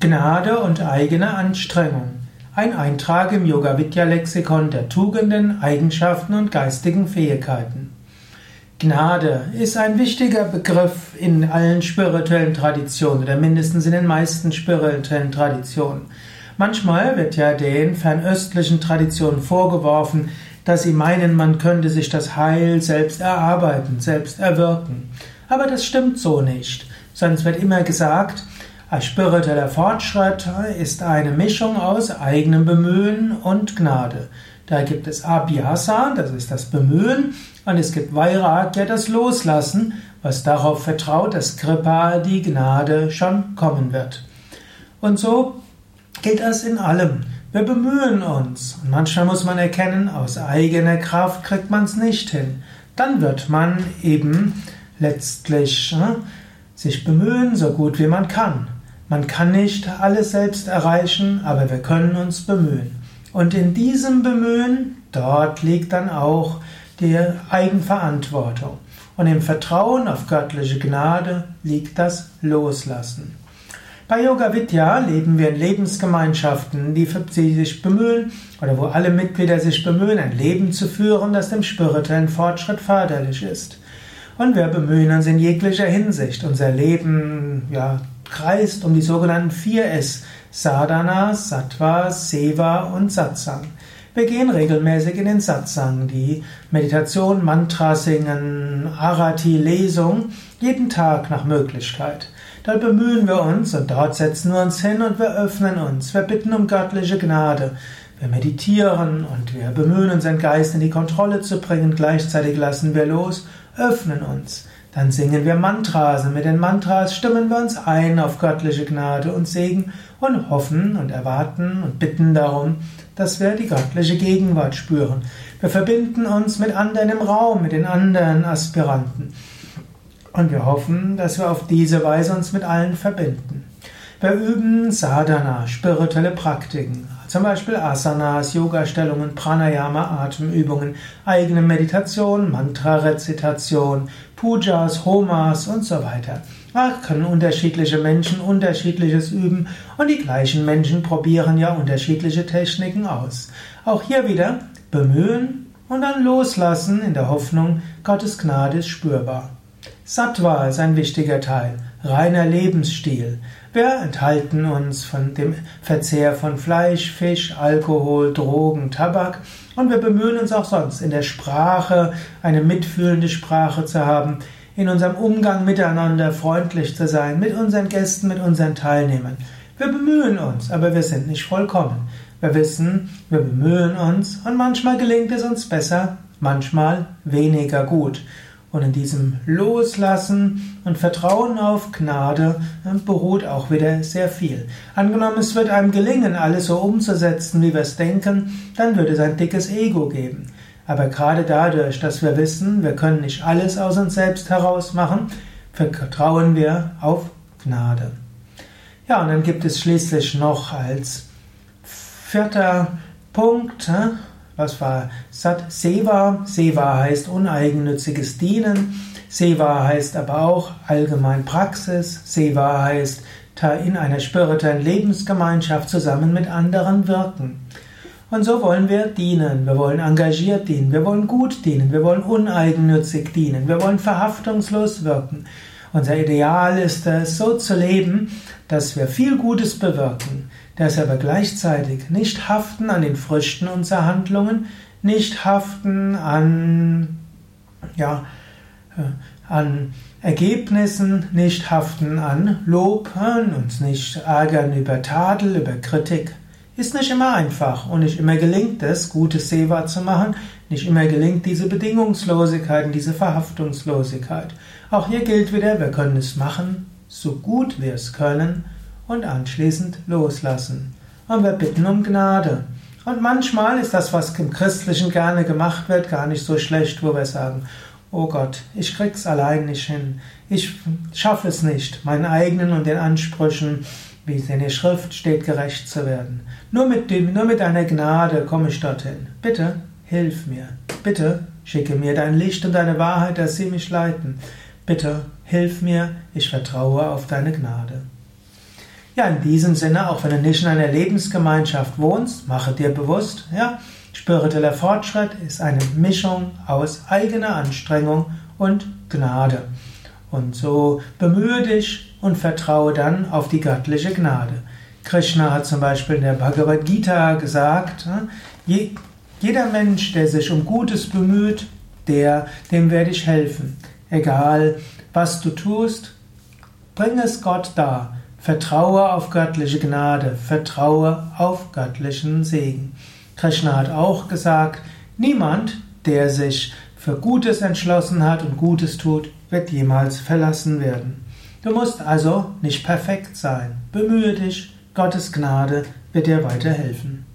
Gnade und eigene Anstrengung. Ein Eintrag im Yoga Vidya Lexikon der Tugenden, Eigenschaften und geistigen Fähigkeiten. Gnade ist ein wichtiger Begriff in allen spirituellen Traditionen oder mindestens in den meisten spirituellen Traditionen. Manchmal wird ja den fernöstlichen Traditionen vorgeworfen, dass sie meinen, man könnte sich das Heil selbst erarbeiten, selbst erwirken. Aber das stimmt so nicht. Sonst wird immer gesagt, spiritueller Fortschritt ist eine Mischung aus eigenem Bemühen und Gnade. Da gibt es Abhyasa, das ist das Bemühen, und es gibt Vairagya, das Loslassen, was darauf vertraut, dass Kripa, die Gnade, schon kommen wird. Und so gilt das in allem. Wir bemühen uns. Und manchmal muss man erkennen, aus eigener Kraft kriegt man es nicht hin. Dann wird man eben letztlich äh, sich bemühen, so gut wie man kann. Man kann nicht alles selbst erreichen, aber wir können uns bemühen. Und in diesem Bemühen, dort liegt dann auch die Eigenverantwortung. Und im Vertrauen auf göttliche Gnade liegt das Loslassen. Bei Yoga Vidya leben wir in Lebensgemeinschaften, die sich bemühen oder wo alle Mitglieder sich bemühen, ein Leben zu führen, das dem spirituellen Fortschritt förderlich ist. Und wir bemühen uns in jeglicher Hinsicht, unser Leben ja, kreist um die sogenannten vier S, Sadhana, Sattva, Seva und Satsang. Wir gehen regelmäßig in den Satsang, die Meditation, Mantra singen, Arati, Lesung, jeden Tag nach Möglichkeit. Dort bemühen wir uns und dort setzen wir uns hin und wir öffnen uns. Wir bitten um göttliche Gnade. Wir meditieren und wir bemühen unseren Geist in die Kontrolle zu bringen. Gleichzeitig lassen wir los, öffnen uns. Dann singen wir Mantras und mit den Mantras stimmen wir uns ein auf göttliche Gnade und Segen und hoffen und erwarten und bitten darum, dass wir die göttliche Gegenwart spüren. Wir verbinden uns mit anderen im Raum, mit den anderen Aspiranten. Und wir hoffen, dass wir auf diese Weise uns mit allen verbinden. Wir üben Sadhana, spirituelle Praktiken, zum Beispiel Asanas, Yoga-Stellungen, Pranayama, Atemübungen, eigene Meditation, Mantra-Rezitation, Pujas, Homas und so weiter. Da können unterschiedliche Menschen unterschiedliches üben und die gleichen Menschen probieren ja unterschiedliche Techniken aus. Auch hier wieder bemühen und dann loslassen in der Hoffnung, Gottes Gnade ist spürbar. Sattva ist ein wichtiger Teil, reiner Lebensstil. Wir enthalten uns von dem Verzehr von Fleisch, Fisch, Alkohol, Drogen, Tabak und wir bemühen uns auch sonst in der Sprache eine mitfühlende Sprache zu haben, in unserem Umgang miteinander freundlich zu sein, mit unseren Gästen, mit unseren Teilnehmern. Wir bemühen uns, aber wir sind nicht vollkommen. Wir wissen, wir bemühen uns und manchmal gelingt es uns besser, manchmal weniger gut. Und in diesem Loslassen und Vertrauen auf Gnade äh, beruht auch wieder sehr viel. Angenommen, es wird einem gelingen, alles so umzusetzen, wie wir es denken, dann wird es ein dickes Ego geben. Aber gerade dadurch, dass wir wissen, wir können nicht alles aus uns selbst heraus machen, vertrauen wir auf Gnade. Ja, und dann gibt es schließlich noch als vierter Punkt, was war Sat Seva? Seva heißt uneigennütziges Dienen. Seva heißt aber auch allgemein Praxis. Seva heißt in einer spirituellen Lebensgemeinschaft zusammen mit anderen wirken. Und so wollen wir dienen. Wir wollen engagiert dienen. Wir wollen gut dienen. Wir wollen uneigennützig dienen. Wir wollen verhaftungslos wirken. Unser Ideal ist es, so zu leben, dass wir viel Gutes bewirken, dass aber gleichzeitig nicht haften an den Früchten unserer Handlungen, nicht haften an, ja, äh, an Ergebnissen, nicht haften an Lob, uns nicht ärgern über Tadel, über Kritik. Ist nicht immer einfach und nicht immer gelingt es, gutes Seva zu machen, nicht immer gelingt diese Bedingungslosigkeit und diese Verhaftungslosigkeit. Auch hier gilt wieder, wir können es machen, so gut wir es können und anschließend loslassen. Und wir bitten um Gnade. Und manchmal ist das, was im Christlichen gerne gemacht wird, gar nicht so schlecht, wo wir sagen, oh Gott, ich krieg's allein nicht hin. Ich schaffe es nicht, meinen eigenen und den Ansprüchen, wie es in der Schrift steht, gerecht zu werden. Nur mit, dem, nur mit deiner Gnade komme ich dorthin. Bitte, hilf mir. Bitte, schicke mir dein Licht und deine Wahrheit, dass sie mich leiten. Bitte, hilf mir, ich vertraue auf deine Gnade. Ja, in diesem Sinne, auch wenn du nicht in einer Lebensgemeinschaft wohnst, mache dir bewusst, ja, spiritueller Fortschritt ist eine Mischung aus eigener Anstrengung und Gnade. Und so bemühe dich und vertraue dann auf die göttliche Gnade. Krishna hat zum Beispiel in der Bhagavad Gita gesagt, jeder Mensch, der sich um Gutes bemüht, der, dem werde ich helfen. Egal, was du tust, bring es Gott dar. Vertraue auf göttliche Gnade, vertraue auf göttlichen Segen. Krishna hat auch gesagt, niemand, der sich für Gutes entschlossen hat und Gutes tut, wird jemals verlassen werden. Du musst also nicht perfekt sein. Bemühe dich, Gottes Gnade wird dir weiterhelfen.